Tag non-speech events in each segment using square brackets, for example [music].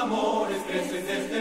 amores crecen desde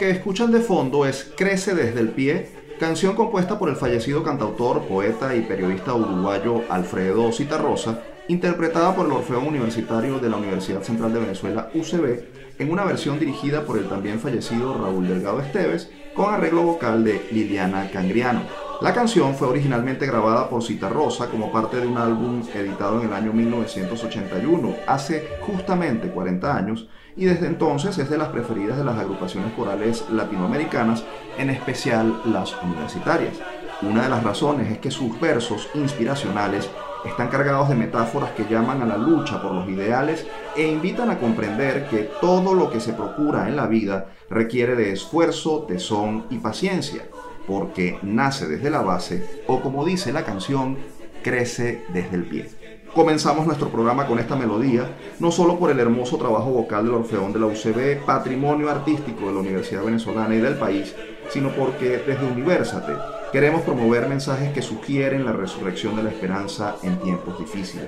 que escuchan de fondo es Crece desde el pie, canción compuesta por el fallecido cantautor, poeta y periodista uruguayo Alfredo Citarrosa, interpretada por el Orfeón Universitario de la Universidad Central de Venezuela, UCB, en una versión dirigida por el también fallecido Raúl Delgado Esteves, con arreglo vocal de Liliana Cangriano. La canción fue originalmente grabada por Citarrosa como parte de un álbum editado en el año 1981, hace justamente 40 años, y desde entonces es de las preferidas de las agrupaciones corales latinoamericanas, en especial las universitarias. Una de las razones es que sus versos inspiracionales están cargados de metáforas que llaman a la lucha por los ideales e invitan a comprender que todo lo que se procura en la vida requiere de esfuerzo, tesón y paciencia, porque nace desde la base o como dice la canción, crece desde el pie. Comenzamos nuestro programa con esta melodía, no solo por el hermoso trabajo vocal del Orfeón de la UCB, patrimonio artístico de la Universidad Venezolana y del país, sino porque desde Universate queremos promover mensajes que sugieren la resurrección de la esperanza en tiempos difíciles.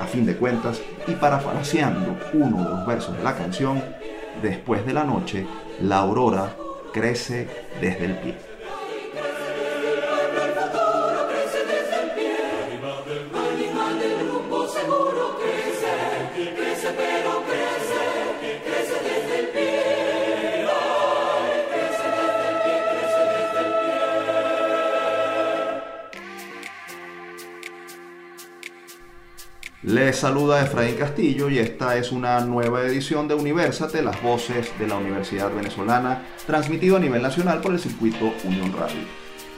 A fin de cuentas, y parafraseando uno de los versos de la canción, después de la noche, la aurora crece desde el pie. Saluda Efraín Castillo y esta es una nueva edición de Universate, las voces de la Universidad Venezolana, transmitido a nivel nacional por el circuito Unión Radio.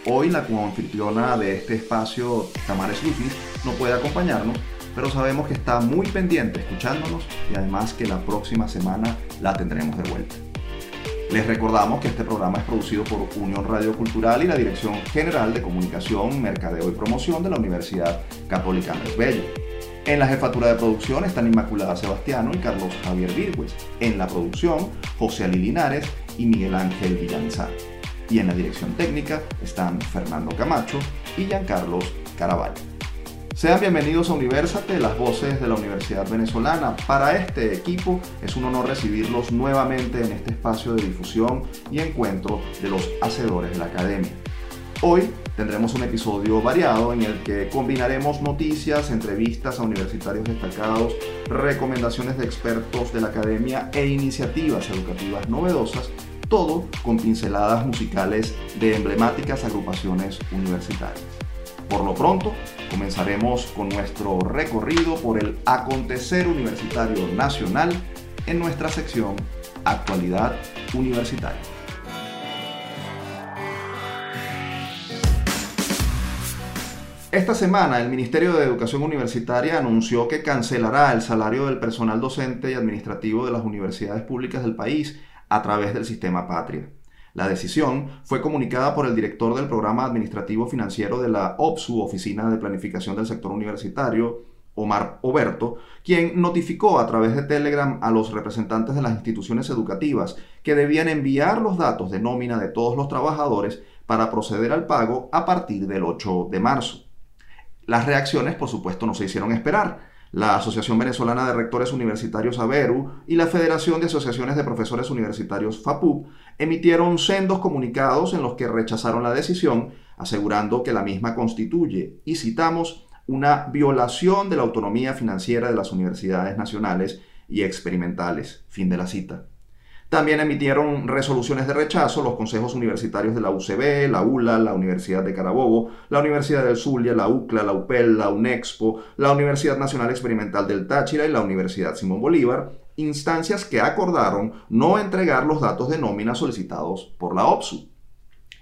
Hoy la coanfitriona de este espacio, Tamares Lupis, no puede acompañarnos, pero sabemos que está muy pendiente escuchándonos y además que la próxima semana la tendremos de vuelta. Les recordamos que este programa es producido por Unión Radio Cultural y la Dirección General de Comunicación, Mercadeo y Promoción de la Universidad Católica Andrés Bello. En la jefatura de producción están Inmaculada Sebastiano y Carlos Javier Virgües. En la producción, José Ali Linares y Miguel Ángel Villanzar. Y en la dirección técnica están Fernando Camacho y Giancarlos Caraballo. Sean bienvenidos a Universate, las voces de la Universidad Venezolana. Para este equipo es un honor recibirlos nuevamente en este espacio de difusión y encuentro de los hacedores de la academia. Hoy tendremos un episodio variado en el que combinaremos noticias, entrevistas a universitarios destacados, recomendaciones de expertos de la academia e iniciativas educativas novedosas, todo con pinceladas musicales de emblemáticas agrupaciones universitarias. Por lo pronto, comenzaremos con nuestro recorrido por el acontecer universitario nacional en nuestra sección Actualidad Universitaria. Esta semana el Ministerio de Educación Universitaria anunció que cancelará el salario del personal docente y administrativo de las universidades públicas del país a través del sistema Patria. La decisión fue comunicada por el director del programa administrativo financiero de la OPSU, Oficina de Planificación del Sector Universitario, Omar Oberto, quien notificó a través de Telegram a los representantes de las instituciones educativas que debían enviar los datos de nómina de todos los trabajadores para proceder al pago a partir del 8 de marzo. Las reacciones, por supuesto, no se hicieron esperar. La Asociación Venezolana de Rectores Universitarios ABERU y la Federación de Asociaciones de Profesores Universitarios FAPUB emitieron sendos comunicados en los que rechazaron la decisión, asegurando que la misma constituye, y citamos, una violación de la autonomía financiera de las universidades nacionales y experimentales. Fin de la cita. También emitieron resoluciones de rechazo los consejos universitarios de la UCB, la ULA, la Universidad de Carabobo, la Universidad del Zulia, la UCLA, la UPEL, la UNEXPO, la Universidad Nacional Experimental del Táchira y la Universidad Simón Bolívar, instancias que acordaron no entregar los datos de nómina solicitados por la OPSU.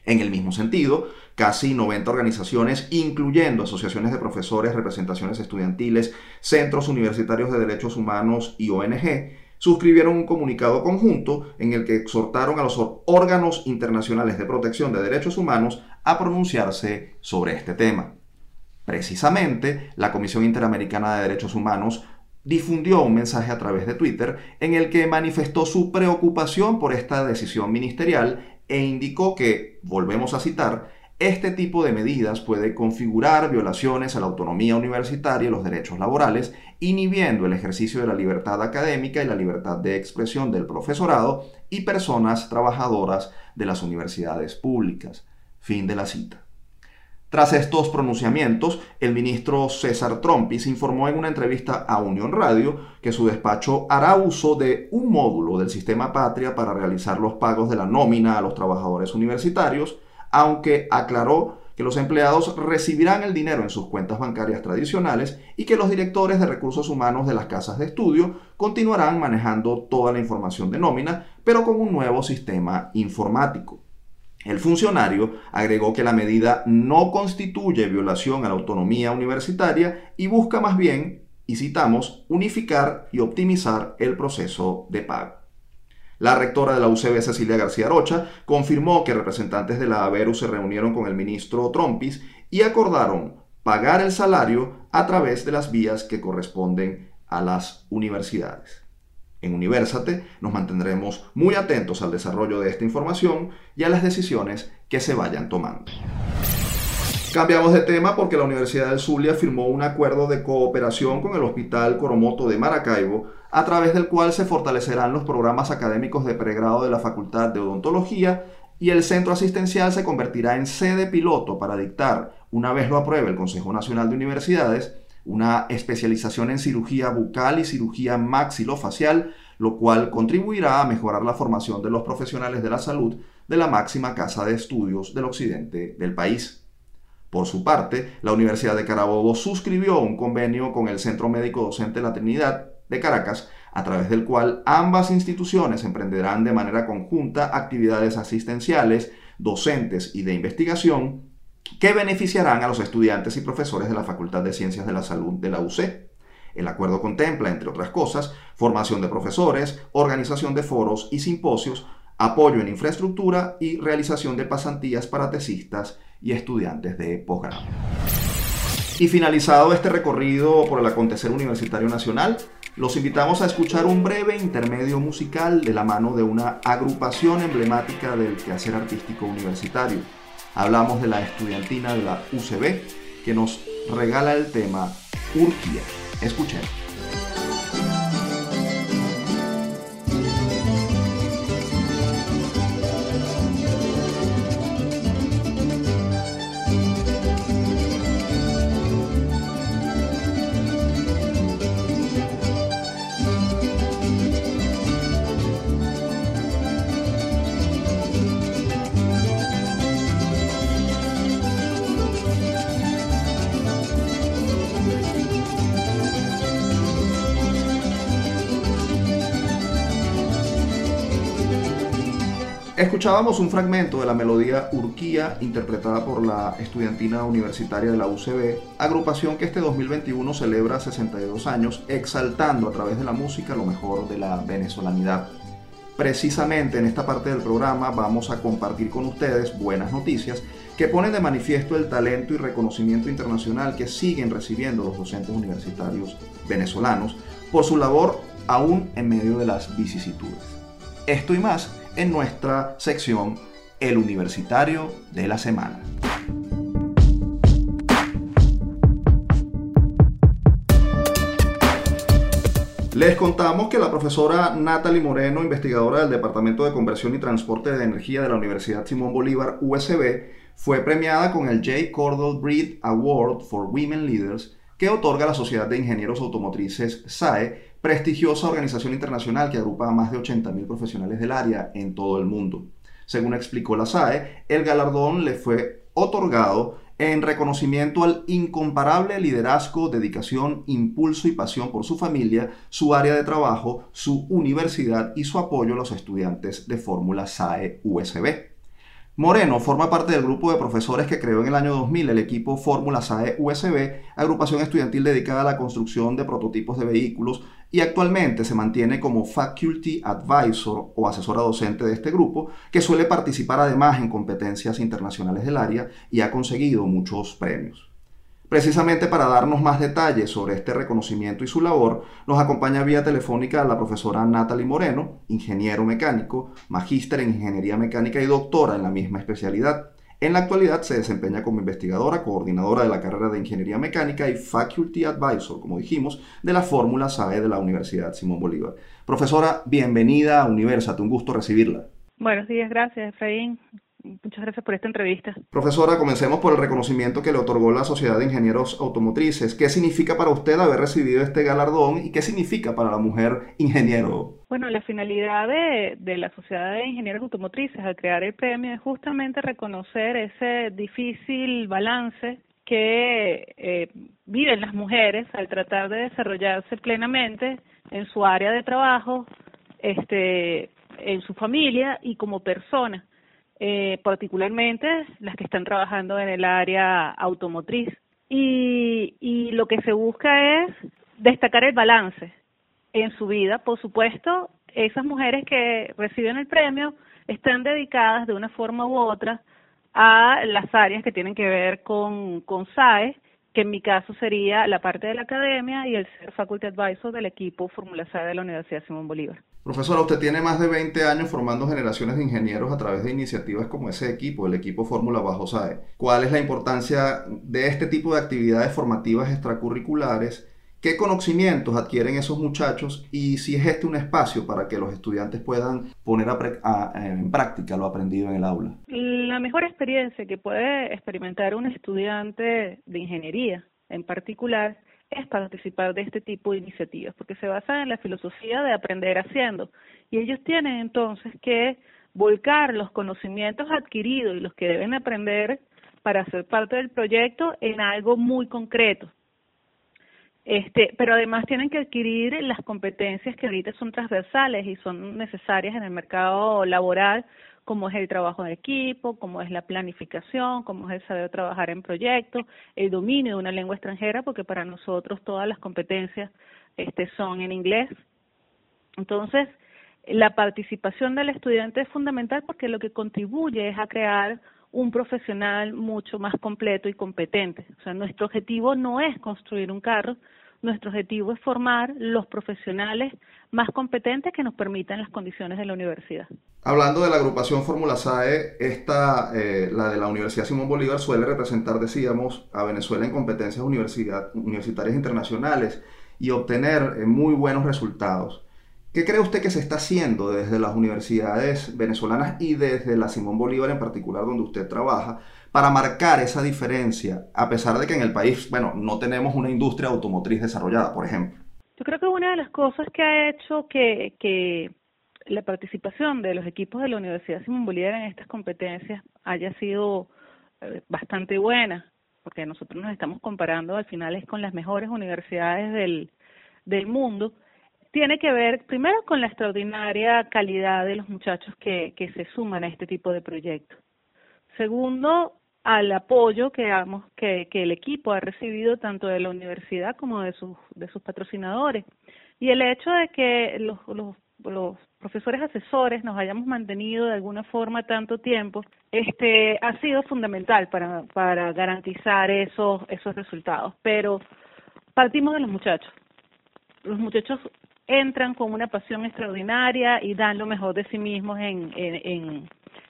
En el mismo sentido, casi 90 organizaciones, incluyendo asociaciones de profesores, representaciones estudiantiles, centros universitarios de derechos humanos y ONG, suscribieron un comunicado conjunto en el que exhortaron a los órganos internacionales de protección de derechos humanos a pronunciarse sobre este tema. Precisamente, la Comisión Interamericana de Derechos Humanos difundió un mensaje a través de Twitter en el que manifestó su preocupación por esta decisión ministerial e indicó que, volvemos a citar, este tipo de medidas puede configurar violaciones a la autonomía universitaria y los derechos laborales, inhibiendo el ejercicio de la libertad académica y la libertad de expresión del profesorado y personas trabajadoras de las universidades públicas. Fin de la cita. Tras estos pronunciamientos, el ministro César Trompis informó en una entrevista a Unión Radio que su despacho hará uso de un módulo del sistema Patria para realizar los pagos de la nómina a los trabajadores universitarios, aunque aclaró que los empleados recibirán el dinero en sus cuentas bancarias tradicionales y que los directores de recursos humanos de las casas de estudio continuarán manejando toda la información de nómina, pero con un nuevo sistema informático. El funcionario agregó que la medida no constituye violación a la autonomía universitaria y busca más bien, y citamos, unificar y optimizar el proceso de pago. La rectora de la UCB, Cecilia García Rocha, confirmó que representantes de la ABERU se reunieron con el ministro Trompis y acordaron pagar el salario a través de las vías que corresponden a las universidades. En Universate nos mantendremos muy atentos al desarrollo de esta información y a las decisiones que se vayan tomando. Cambiamos de tema porque la Universidad del Zulia firmó un acuerdo de cooperación con el Hospital Coromoto de Maracaibo, a través del cual se fortalecerán los programas académicos de pregrado de la Facultad de Odontología y el centro asistencial se convertirá en sede piloto para dictar, una vez lo apruebe el Consejo Nacional de Universidades, una especialización en cirugía bucal y cirugía maxilofacial, lo cual contribuirá a mejorar la formación de los profesionales de la salud de la máxima casa de estudios del occidente del país. Por su parte, la Universidad de Carabobo suscribió un convenio con el Centro Médico Docente La Trinidad de Caracas, a través del cual ambas instituciones emprenderán de manera conjunta actividades asistenciales, docentes y de investigación que beneficiarán a los estudiantes y profesores de la Facultad de Ciencias de la Salud de la UC. El acuerdo contempla, entre otras cosas, formación de profesores, organización de foros y simposios, apoyo en infraestructura y realización de pasantías para tesistas y estudiantes de posgrado. Y finalizado este recorrido por el acontecer universitario nacional, los invitamos a escuchar un breve intermedio musical de la mano de una agrupación emblemática del quehacer artístico universitario. Hablamos de la estudiantina de la UCB que nos regala el tema Urquía. Escuchemos. Escuchábamos un fragmento de la melodía Urquía interpretada por la estudiantina universitaria de la UCB, agrupación que este 2021 celebra 62 años, exaltando a través de la música lo mejor de la venezolanidad. Precisamente en esta parte del programa vamos a compartir con ustedes buenas noticias que ponen de manifiesto el talento y reconocimiento internacional que siguen recibiendo los docentes universitarios venezolanos por su labor aún en medio de las vicisitudes. Esto y más en nuestra sección El Universitario de la Semana. Les contamos que la profesora Natalie Moreno, investigadora del Departamento de Conversión y Transporte de Energía de la Universidad Simón Bolívar, USB, fue premiada con el J. Cordell Breed Award for Women Leaders que otorga la Sociedad de Ingenieros Automotrices SAE prestigiosa organización internacional que agrupa a más de 80.000 profesionales del área en todo el mundo. Según explicó la SAE, el galardón le fue otorgado en reconocimiento al incomparable liderazgo, dedicación, impulso y pasión por su familia, su área de trabajo, su universidad y su apoyo a los estudiantes de Fórmula SAE USB. Moreno forma parte del grupo de profesores que creó en el año 2000 el equipo Fórmula SAE USB, agrupación estudiantil dedicada a la construcción de prototipos de vehículos y actualmente se mantiene como Faculty Advisor o asesora docente de este grupo, que suele participar además en competencias internacionales del área y ha conseguido muchos premios. Precisamente para darnos más detalles sobre este reconocimiento y su labor, nos acompaña vía telefónica la profesora Natalie Moreno, ingeniero mecánico, magíster en ingeniería mecánica y doctora en la misma especialidad. En la actualidad se desempeña como investigadora, coordinadora de la carrera de Ingeniería Mecánica y Faculty Advisor, como dijimos, de la Fórmula SAE de la Universidad Simón Bolívar. Profesora, bienvenida a Universate, un gusto recibirla. Buenos días, gracias, Efraín. Muchas gracias por esta entrevista. Profesora, comencemos por el reconocimiento que le otorgó la Sociedad de Ingenieros Automotrices. ¿Qué significa para usted haber recibido este galardón y qué significa para la mujer ingeniero? Bueno, la finalidad de, de la Sociedad de Ingenieros Automotrices al crear el premio es justamente reconocer ese difícil balance que eh, viven las mujeres al tratar de desarrollarse plenamente en su área de trabajo, este, en su familia y como persona eh, particularmente las que están trabajando en el área automotriz. Y, y lo que se busca es destacar el balance en su vida. Por supuesto, esas mujeres que reciben el premio están dedicadas de una forma u otra a las áreas que tienen que ver con, con SAE, que en mi caso sería la parte de la academia y el ser faculty advisor del equipo Fórmula SAE de la Universidad Simón Bolívar. Profesora, usted tiene más de 20 años formando generaciones de ingenieros a través de iniciativas como ese equipo, el equipo Fórmula Bajo SAE. ¿Cuál es la importancia de este tipo de actividades formativas extracurriculares? ¿Qué conocimientos adquieren esos muchachos y si es este un espacio para que los estudiantes puedan poner en práctica lo aprendido en el aula? La mejor experiencia que puede experimentar un estudiante de ingeniería en particular es participar de este tipo de iniciativas, porque se basa en la filosofía de aprender haciendo. Y ellos tienen entonces que volcar los conocimientos adquiridos y los que deben aprender para ser parte del proyecto en algo muy concreto. Este, pero además tienen que adquirir las competencias que ahorita son transversales y son necesarias en el mercado laboral como es el trabajo en equipo, como es la planificación, como es el saber trabajar en proyectos, el dominio de una lengua extranjera, porque para nosotros todas las competencias este, son en inglés. Entonces, la participación del estudiante es fundamental porque lo que contribuye es a crear un profesional mucho más completo y competente. O sea, nuestro objetivo no es construir un carro, nuestro objetivo es formar los profesionales más competentes que nos permitan las condiciones de la universidad. Hablando de la agrupación Fórmula SAE, esta, eh, la de la Universidad Simón Bolívar, suele representar, decíamos, a Venezuela en competencias universitarias internacionales y obtener eh, muy buenos resultados. ¿Qué cree usted que se está haciendo desde las universidades venezolanas y desde la Simón Bolívar en particular, donde usted trabaja, para marcar esa diferencia, a pesar de que en el país, bueno, no tenemos una industria automotriz desarrollada, por ejemplo? Yo creo que una de las cosas que ha hecho que, que la participación de los equipos de la Universidad Simón Bolívar en estas competencias haya sido eh, bastante buena, porque nosotros nos estamos comparando al final es con las mejores universidades del, del mundo, tiene que ver primero con la extraordinaria calidad de los muchachos que, se suman a este tipo de proyectos. Segundo, al apoyo que, que, que el equipo ha recibido tanto de la universidad como de sus, de sus patrocinadores. Y el hecho de que los, los los profesores asesores nos hayamos mantenido de alguna forma tanto tiempo, este ha sido fundamental para, para garantizar esos, esos resultados. Pero partimos de los muchachos. Los muchachos entran con una pasión extraordinaria y dan lo mejor de sí mismos en, en,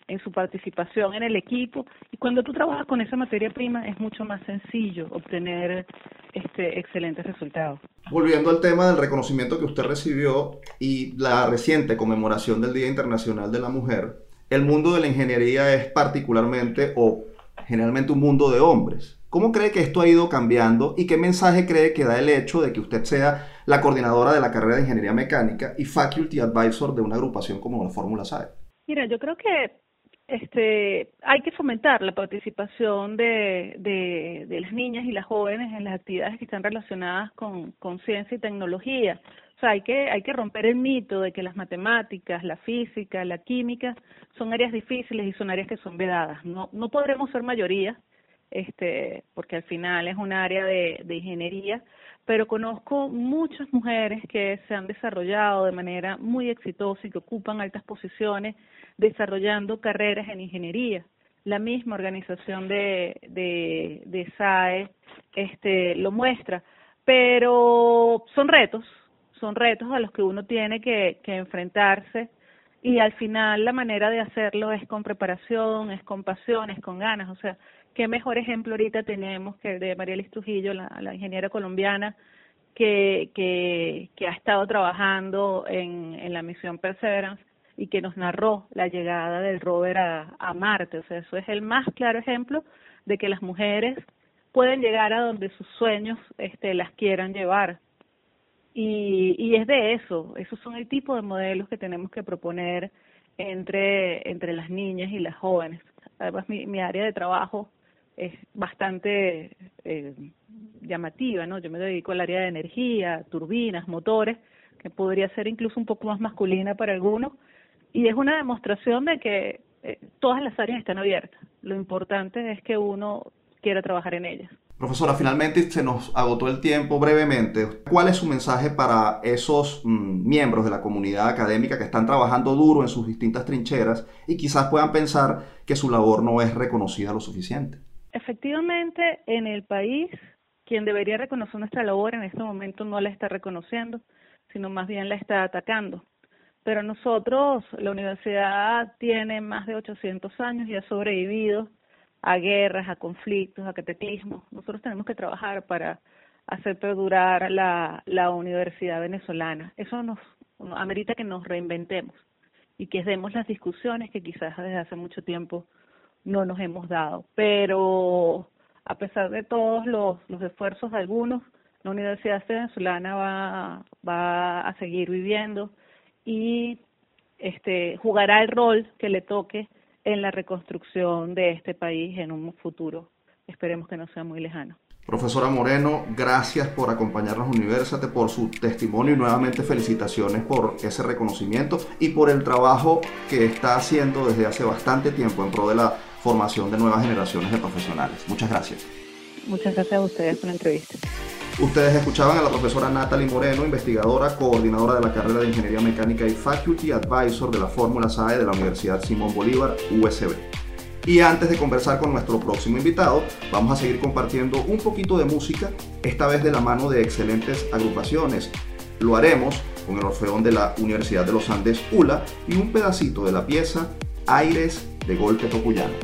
en, su participación en el equipo. Y cuando tú trabajas con esa materia prima es mucho más sencillo obtener este excelentes resultados. Volviendo al tema del reconocimiento que usted recibió y la reciente conmemoración del Día Internacional de la Mujer, el mundo de la ingeniería es particularmente o generalmente un mundo de hombres. ¿Cómo cree que esto ha ido cambiando y qué mensaje cree que da el hecho de que usted sea la coordinadora de la carrera de Ingeniería Mecánica y Faculty Advisor de una agrupación como la Fórmula SAE? Mira, yo creo que este, hay que fomentar la participación de, de, las niñas y las jóvenes en las actividades que están relacionadas con, con ciencia y tecnología. sea, hay que, hay que romper el mito de que las matemáticas, la física, la química son áreas difíciles y son áreas que son vedadas. No, no podremos ser mayoría, este, porque al final es un área de, de ingeniería, pero conozco muchas mujeres que se han desarrollado de manera muy exitosa y que ocupan altas posiciones desarrollando carreras en ingeniería. La misma organización de, de, de SAE este, lo muestra, pero son retos, son retos a los que uno tiene que, que enfrentarse y al final la manera de hacerlo es con preparación, es con pasión, es con ganas, o sea, qué mejor ejemplo ahorita tenemos que el de María Liz Trujillo, la, ingeniera colombiana, que, que, que ha estado trabajando en, en la misión Perseverance y que nos narró la llegada del rover a, a Marte. O sea, eso es el más claro ejemplo de que las mujeres pueden llegar a donde sus sueños este, las quieran llevar. Y, y es de eso, esos son el tipo de modelos que tenemos que proponer entre, entre las niñas y las jóvenes. Además, mi, mi área de trabajo es bastante eh, llamativa, ¿no? Yo me dedico al área de energía, turbinas, motores, que podría ser incluso un poco más masculina para algunos, y es una demostración de que eh, todas las áreas están abiertas. Lo importante es que uno quiera trabajar en ellas. Profesora, finalmente se nos agotó el tiempo brevemente. ¿Cuál es su mensaje para esos mm, miembros de la comunidad académica que están trabajando duro en sus distintas trincheras y quizás puedan pensar que su labor no es reconocida lo suficiente? Efectivamente, en el país, quien debería reconocer nuestra labor en este momento no la está reconociendo, sino más bien la está atacando. Pero nosotros, la universidad tiene más de 800 años y ha sobrevivido a guerras, a conflictos, a cataclismos. Nosotros tenemos que trabajar para hacer perdurar la, universidad venezolana. Eso nos amerita que nos reinventemos y que demos las discusiones que quizás desde hace mucho tiempo no nos hemos dado. Pero a pesar de todos los, los esfuerzos de algunos, la Universidad Venezolana va, va a seguir viviendo y este, jugará el rol que le toque en la reconstrucción de este país en un futuro. Esperemos que no sea muy lejano. Profesora Moreno, gracias por acompañarnos Universate, por su testimonio y nuevamente felicitaciones por ese reconocimiento y por el trabajo que está haciendo desde hace bastante tiempo en pro de la formación de nuevas generaciones de profesionales. Muchas gracias. Muchas gracias a ustedes por la entrevista. Ustedes escuchaban a la profesora Natalie Moreno, investigadora, coordinadora de la carrera de Ingeniería Mecánica y Faculty Advisor de la Fórmula SAE de la Universidad Simón Bolívar, USB. Y antes de conversar con nuestro próximo invitado, vamos a seguir compartiendo un poquito de música, esta vez de la mano de excelentes agrupaciones. Lo haremos con el Orfeón de la Universidad de los Andes, ULA, y un pedacito de la pieza Aires de Golpe Tocuyano.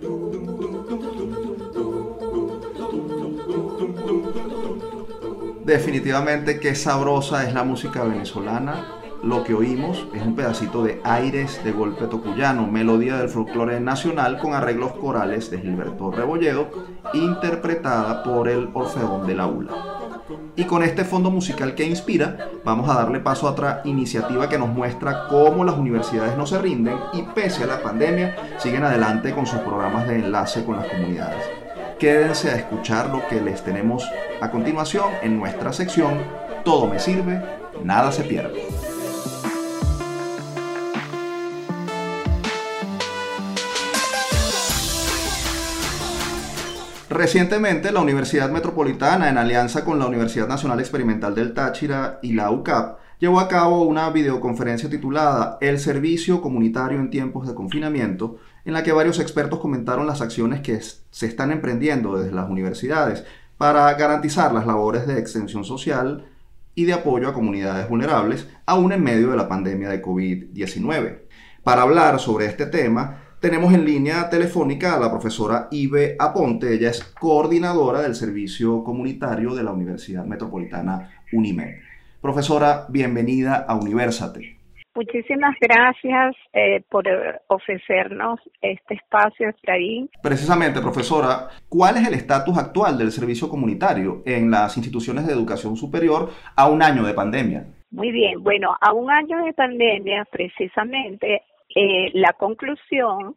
[laughs] Definitivamente qué sabrosa es la música venezolana. Lo que oímos es un pedacito de aires de golpe tocuyano, melodía del folclore nacional con arreglos corales de Gilberto Rebolledo, interpretada por el Orfeón de la ULA. Y con este fondo musical que inspira, vamos a darle paso a otra iniciativa que nos muestra cómo las universidades no se rinden y pese a la pandemia siguen adelante con sus programas de enlace con las comunidades. Quédense a escuchar lo que les tenemos a continuación en nuestra sección Todo me sirve, nada se pierde. Recientemente, la Universidad Metropolitana, en alianza con la Universidad Nacional Experimental del Táchira y la UCAP, llevó a cabo una videoconferencia titulada El Servicio Comunitario en Tiempos de Confinamiento, en la que varios expertos comentaron las acciones que se están emprendiendo desde las universidades para garantizar las labores de extensión social y de apoyo a comunidades vulnerables, aún en medio de la pandemia de COVID-19. Para hablar sobre este tema, tenemos en línea telefónica a la profesora Ibe Aponte. Ella es coordinadora del Servicio Comunitario de la Universidad Metropolitana UNIMED. Profesora, bienvenida a Universate. Muchísimas gracias eh, por ofrecernos este espacio, Efraín. Precisamente, profesora, ¿cuál es el estatus actual del servicio comunitario en las instituciones de educación superior a un año de pandemia? Muy bien, bueno, a un año de pandemia, precisamente, eh, la conclusión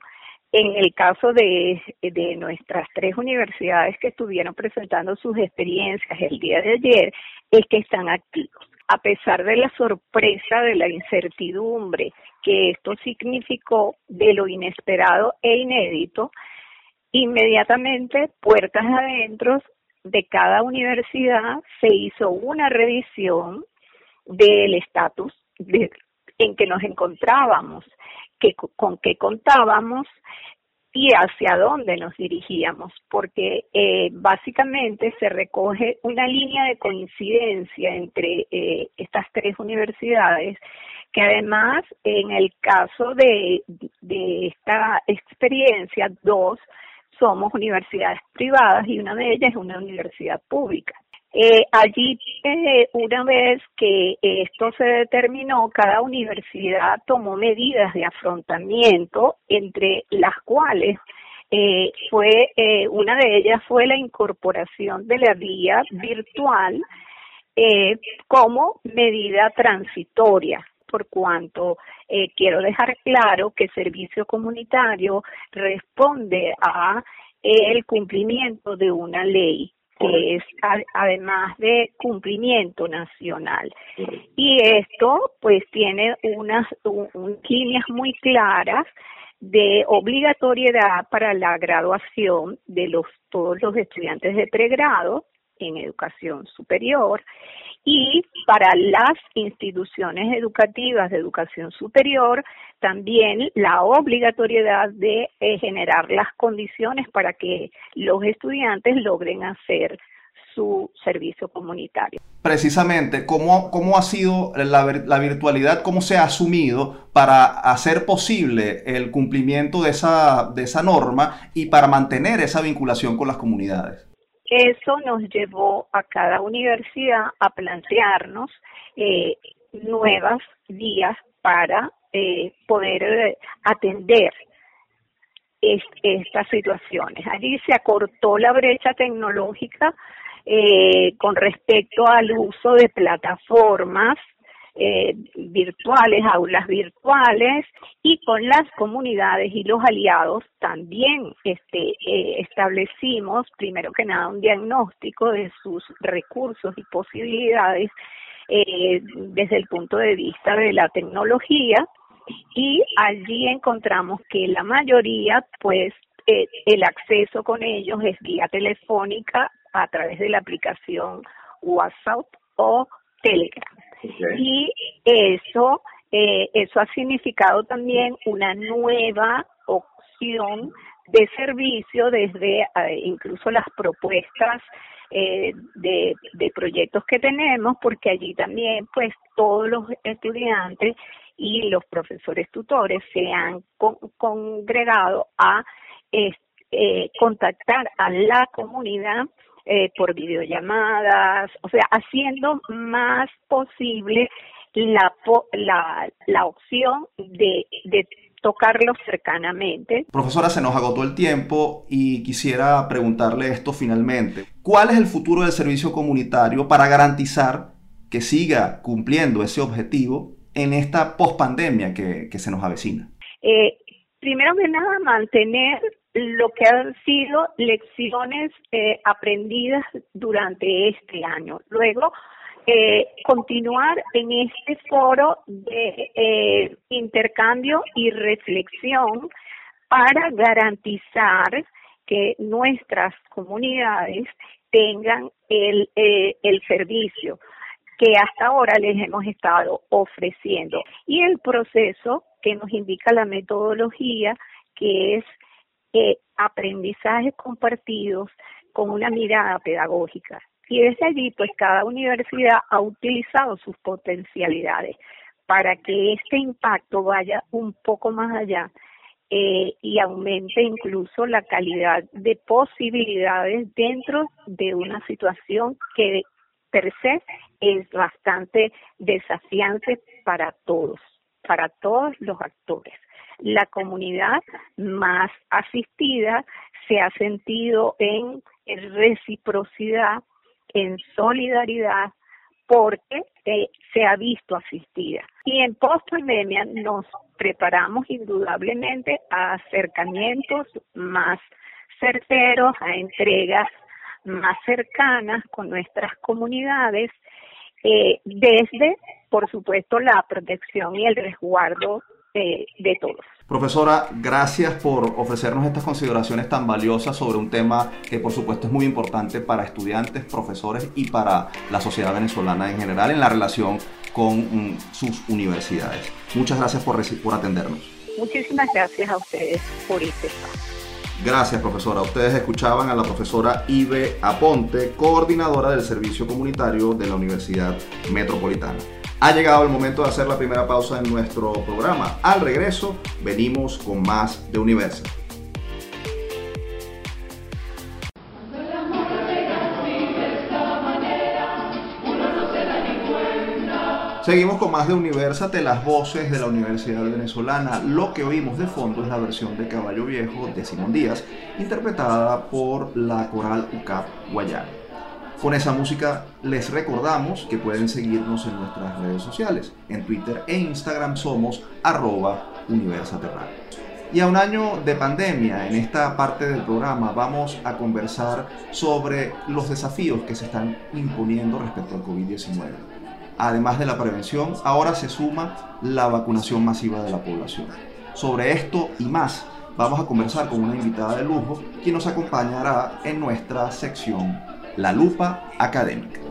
en el caso de, de nuestras tres universidades que estuvieron presentando sus experiencias el día de ayer es que están activos a pesar de la sorpresa, de la incertidumbre que esto significó, de lo inesperado e inédito, inmediatamente, puertas adentro de cada universidad, se hizo una revisión del estatus en que nos encontrábamos, que, con qué contábamos y hacia dónde nos dirigíamos, porque eh, básicamente se recoge una línea de coincidencia entre eh, estas tres universidades, que además en el caso de, de esta experiencia, dos somos universidades privadas y una de ellas es una universidad pública. Eh, allí, una vez que esto se determinó, cada universidad tomó medidas de afrontamiento, entre las cuales eh, fue eh, una de ellas fue la incorporación de la vía virtual eh, como medida transitoria por cuanto eh, quiero dejar claro que servicio comunitario responde a el cumplimiento de una ley que es además de cumplimiento nacional. Y esto pues tiene unas líneas muy claras de obligatoriedad para la graduación de los todos los estudiantes de pregrado en educación superior y para las instituciones educativas de educación superior también la obligatoriedad de eh, generar las condiciones para que los estudiantes logren hacer su servicio comunitario. Precisamente, ¿cómo, cómo ha sido la, la, virtualidad, cómo se ha asumido para hacer posible el cumplimiento de esa, de esa norma y para mantener esa vinculación con las comunidades? Eso nos llevó a cada universidad a plantearnos eh, nuevas vías para eh, poder eh, atender es, estas situaciones. Allí se acortó la brecha tecnológica eh, con respecto al uso de plataformas eh, virtuales, aulas virtuales y con las comunidades y los aliados también este, eh, establecimos primero que nada un diagnóstico de sus recursos y posibilidades eh, desde el punto de vista de la tecnología y allí encontramos que la mayoría pues eh, el acceso con ellos es vía telefónica a través de la aplicación WhatsApp o Telegram. Y eso, eh, eso ha significado también una nueva opción de servicio desde eh, incluso las propuestas eh, de, de proyectos que tenemos, porque allí también pues todos los estudiantes y los profesores tutores se han con, congregado a eh, contactar a la comunidad eh, por videollamadas, o sea, haciendo más posible la, la, la opción de, de tocarlos cercanamente. Profesora, se nos agotó el tiempo y quisiera preguntarle esto finalmente. ¿Cuál es el futuro del servicio comunitario para garantizar que siga cumpliendo ese objetivo en esta pospandemia que, que se nos avecina? Eh, primero que nada, mantener lo que han sido lecciones eh, aprendidas durante este año. Luego, eh, continuar en este foro de eh, intercambio y reflexión para garantizar que nuestras comunidades tengan el, eh, el servicio que hasta ahora les hemos estado ofreciendo y el proceso que nos indica la metodología que es eh, aprendizajes compartidos con una mirada pedagógica. Y desde allí, pues cada universidad ha utilizado sus potencialidades para que este impacto vaya un poco más allá eh, y aumente incluso la calidad de posibilidades dentro de una situación que per se es bastante desafiante para todos. para todos los actores. La comunidad más asistida se ha sentido en reciprocidad, en solidaridad, porque eh, se ha visto asistida. Y en post pandemia nos preparamos indudablemente a acercamientos más certeros, a entregas más cercanas con nuestras comunidades, eh, desde, por supuesto, la protección y el resguardo de, todos. Profesora, gracias por ofrecernos estas consideraciones tan valiosas sobre un tema que por supuesto es muy importante para estudiantes, profesores y para la sociedad venezolana en general en la relación con mm, sus universidades. Muchas gracias por, por atendernos. Muchísimas gracias a ustedes por este espacio. Gracias, profesora. Ustedes escuchaban a la profesora Ibe Aponte, coordinadora del Servicio Comunitario de la Universidad Metropolitana. Ha llegado el momento de hacer la primera pausa en nuestro programa. Al regreso, venimos con más de Universo. Seguimos con más de Universate, las voces de la Universidad Venezolana. Lo que oímos de fondo es la versión de Caballo Viejo de Simón Díaz, interpretada por la coral UCAP Guayana. Con esa música les recordamos que pueden seguirnos en nuestras redes sociales. En Twitter e Instagram somos arroba Y a un año de pandemia, en esta parte del programa vamos a conversar sobre los desafíos que se están imponiendo respecto al COVID-19. Además de la prevención, ahora se suma la vacunación masiva de la población. Sobre esto y más vamos a conversar con una invitada de lujo quien nos acompañará en nuestra sección la lupa académica.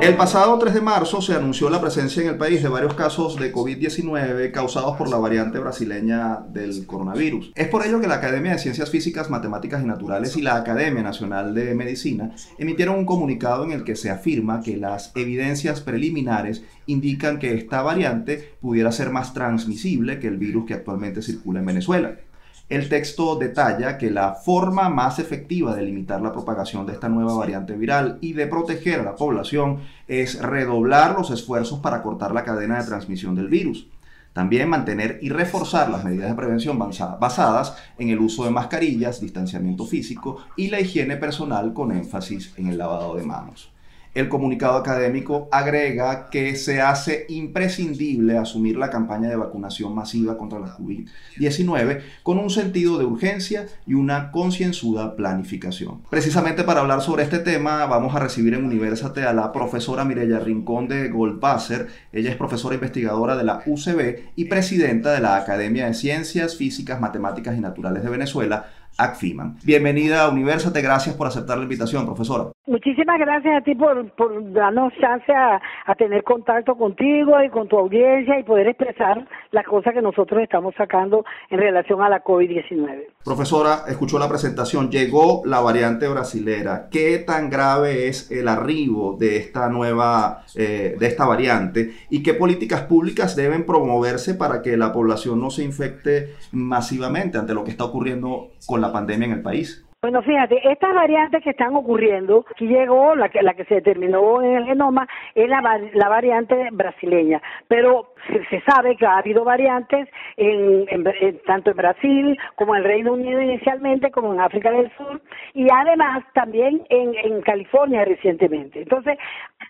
El pasado 3 de marzo se anunció la presencia en el país de varios casos de COVID-19 causados por la variante brasileña del coronavirus. Es por ello que la Academia de Ciencias Físicas, Matemáticas y Naturales y la Academia Nacional de Medicina emitieron un comunicado en el que se afirma que las evidencias preliminares indican que esta variante pudiera ser más transmisible que el virus que actualmente circula en Venezuela. El texto detalla que la forma más efectiva de limitar la propagación de esta nueva variante viral y de proteger a la población es redoblar los esfuerzos para cortar la cadena de transmisión del virus. También mantener y reforzar las medidas de prevención basadas en el uso de mascarillas, distanciamiento físico y la higiene personal con énfasis en el lavado de manos. El comunicado académico agrega que se hace imprescindible asumir la campaña de vacunación masiva contra la COVID-19 con un sentido de urgencia y una concienzuda planificación. Precisamente para hablar sobre este tema vamos a recibir en Universate a la profesora Mireya Rincón de Goldwasser. Ella es profesora investigadora de la UCB y presidenta de la Academia de Ciencias Físicas, Matemáticas y Naturales de Venezuela, ACFIMAN. Bienvenida a Universate, gracias por aceptar la invitación, profesora. Muchísimas gracias a ti por, por darnos chance a, tener contacto contigo y con tu audiencia y poder expresar las cosas que nosotros estamos sacando en relación a la COVID-19. Profesora, escuchó la presentación, llegó la variante brasilera. ¿Qué tan grave es el arribo de esta nueva, eh, de esta variante y qué políticas públicas deben promoverse para que la población no se infecte masivamente ante lo que está ocurriendo con pandemia en el país? Bueno, fíjate, estas variantes que están ocurriendo, que llegó, la que, la que se determinó en el genoma, es la, la variante brasileña, pero se, sabe que ha habido variantes en, tanto en Brasil como en el Reino Unido inicialmente, como en África del Sur, y además también en, en California recientemente. Entonces,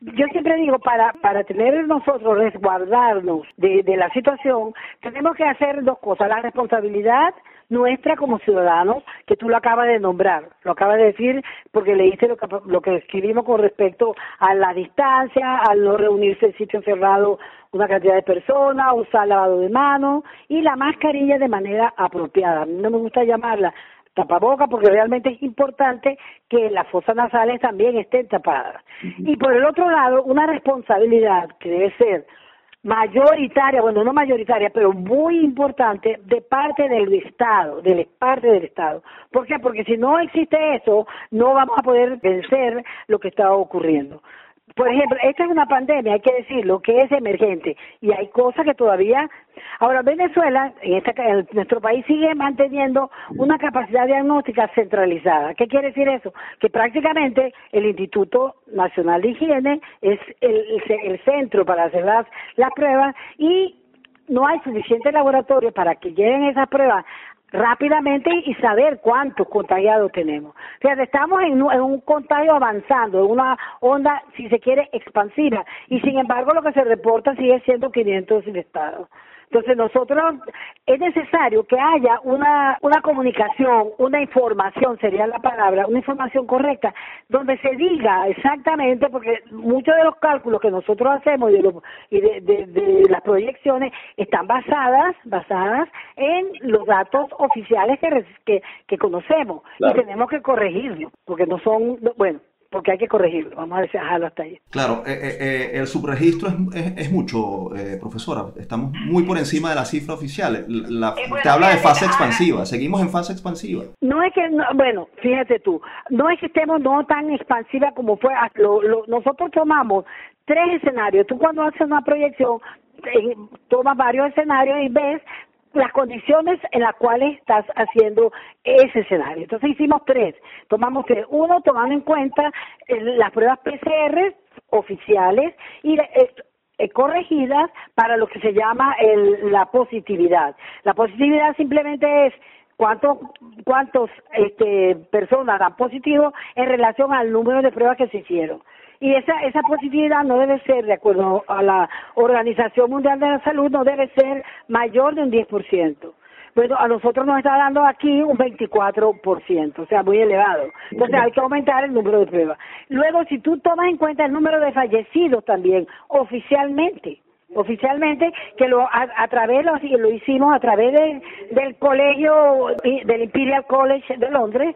yo siempre digo, para, para tener nosotros resguardarnos de, de la situación, tenemos que hacer dos cosas, la responsabilidad nuestra como ciudadanos, que tú lo acabas de nombrar, lo acabas de decir porque leíste lo que, lo que escribimos con respecto a la distancia, al no reunirse en sitio cerrado una cantidad de personas, usar lavado de manos y la mascarilla de manera apropiada. A mí no me gusta llamarla tapaboca porque realmente es importante que las fosas nasales también estén tapadas. Y por el otro lado, una responsabilidad que debe ser mayoritaria, bueno, no mayoritaria, pero muy importante de parte del Estado, de parte del Estado. ¿Por qué? Porque si no existe eso, no vamos a poder vencer lo que está ocurriendo. Por ejemplo, esta es una pandemia, hay que decirlo, que es emergente y hay cosas que todavía. Ahora, Venezuela, en, esta, en nuestro país, sigue manteniendo una capacidad diagnóstica centralizada. ¿Qué quiere decir eso? Que prácticamente el Instituto Nacional de Higiene es el, el centro para hacer las, las pruebas y no hay suficiente laboratorio para que lleguen esas pruebas rápidamente y saber cuántos contagiados tenemos. Fíjate, estamos en, en, un contagio avanzando, en una onda, si se quiere, expansiva, y sin embargo lo que se reporta sigue siendo 500 infectados. Entonces nosotros es necesario que haya una, una comunicación, una información, sería la palabra, una información correcta, donde se diga exactamente, porque muchos de los cálculos que nosotros hacemos y de, y de, de, de las proyecciones están basadas, basadas en los datos oficiales que, que, que conocemos claro. y tenemos que corregirlos, porque no son, bueno, porque hay que corregirlo. Vamos a dejarlo hasta ahí. Claro, eh, eh, eh, el subregistro es, es, es mucho, eh, profesora. Estamos muy por encima de la cifra oficial. La, bueno, te habla de fase expansiva. Seguimos en fase expansiva. No es que, no- bueno, fíjate tú, no es que estemos no tan expansiva como fue, ah, lo- lo- nosotros tomamos tres escenarios. Tú cuando haces una proyección, eh, tomas varios escenarios y ves las condiciones en las cuales estás haciendo ese escenario. Entonces hicimos tres, tomamos tres. Uno, tomando en cuenta eh, las pruebas PCR oficiales y eh, eh, corregidas para lo que se llama el- la positividad. La positividad simplemente es cuántos cuántos este, personas dan positivo en relación al número de pruebas que se hicieron. Y esa, esa positividad no debe ser, de acuerdo a la Organización Mundial de la Salud, no debe ser mayor de un 10%. Bueno, a nosotros nos está dando aquí un 24%, o sea, muy elevado. Entonces hay que aumentar el número de pruebas. Luego, si tú tomas en cuenta el número de fallecidos también, oficialmente, oficialmente, que lo a, a través, lo, lo hicimos a través de- del colegio, del Imperial College de Londres,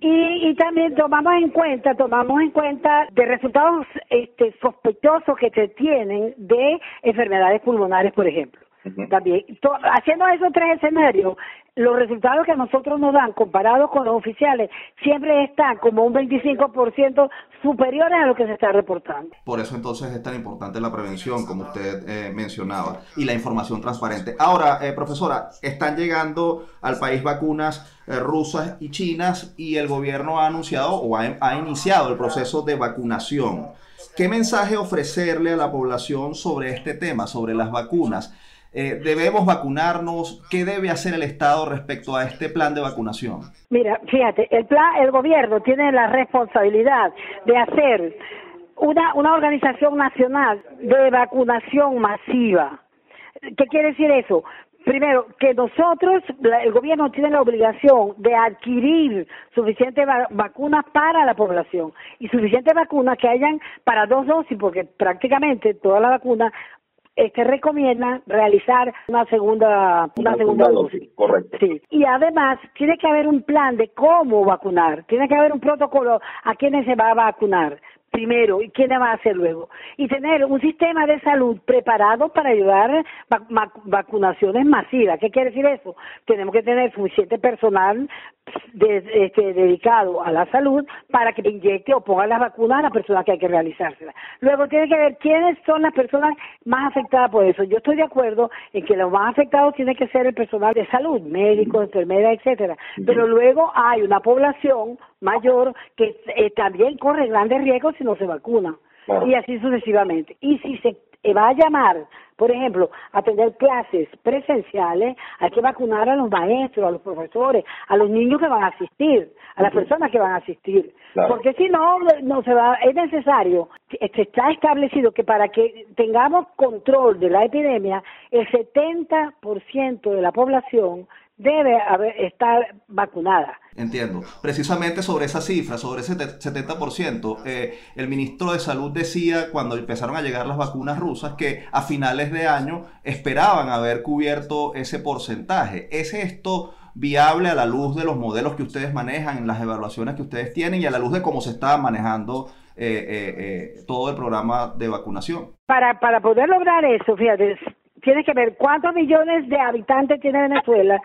y, y también tomamos en cuenta, tomamos en cuenta de resultados este, sospechosos que se tienen de enfermedades pulmonares, por ejemplo. También, to- haciendo esos tres escenarios, los resultados que a nosotros nos dan comparados con los oficiales siempre están como un 25% superiores a lo que se está reportando. Por eso entonces es tan importante la prevención, como usted eh, mencionaba, y la información transparente. Ahora, eh, profesora, están llegando al país vacunas eh, rusas y chinas y el gobierno ha anunciado o ha, ha iniciado el proceso de vacunación. ¿Qué mensaje ofrecerle a la población sobre este tema, sobre las vacunas? Eh, ¿Debemos vacunarnos? ¿Qué debe hacer el Estado respecto a este plan de vacunación? Mira, fíjate, el plan, el gobierno tiene la responsabilidad de hacer una, una organización nacional de vacunación masiva. ¿Qué quiere decir eso? Primero, que nosotros, el gobierno tiene la obligación de adquirir suficientes va- vacunas para la población y suficientes vacunas que hayan para dos dosis, porque prácticamente todas las vacunas este recomienda realizar una segunda una, segunda, dosis. Correcto. Sí. Y además tiene que haber un plan de cómo vacunar, tiene que haber un protocolo a quiénes se va a vacunar primero y quiénes va a hacer luego y tener un sistema de salud preparado para ayudar vac- vacunaciones masivas. ¿Qué quiere decir eso? Tenemos que tener suficiente personal de- este, dedicado a la salud para que inyecte o ponga las vacunas a las personas que hay que realizárselas. Luego tiene que ver quiénes son las personas más afectadas por eso. Yo estoy de acuerdo en que los más afectados tiene que ser el personal de salud, médicos, enfermeras, etcétera. Pero luego hay una población mayor que eh, también corre grandes riesgos si no se vacuna. Claro. Y así sucesivamente. Y si se eh, va a llamar, por ejemplo, a tener clases presenciales, hay que vacunar a los maestros, a los profesores, a los niños que van a asistir, a las personas que van a asistir. Claro. Porque si no, no se va, es necesario, este, está establecido que para que tengamos control de la epidemia, el 70% de la población debe haber, estar vacunada. Entiendo. Precisamente sobre esa cifra, sobre ese te- 70%, eh, el ministro de Salud decía cuando empezaron a llegar las vacunas rusas que a finales de año esperaban haber cubierto ese porcentaje. ¿Es esto viable a la luz de los modelos que ustedes manejan, en las evaluaciones que ustedes tienen y a la luz de cómo se estaba manejando eh, eh, eh, todo el programa de vacunación? Para, para poder lograr eso, fíjate, tienes que ver cuántos millones de habitantes tiene Venezuela.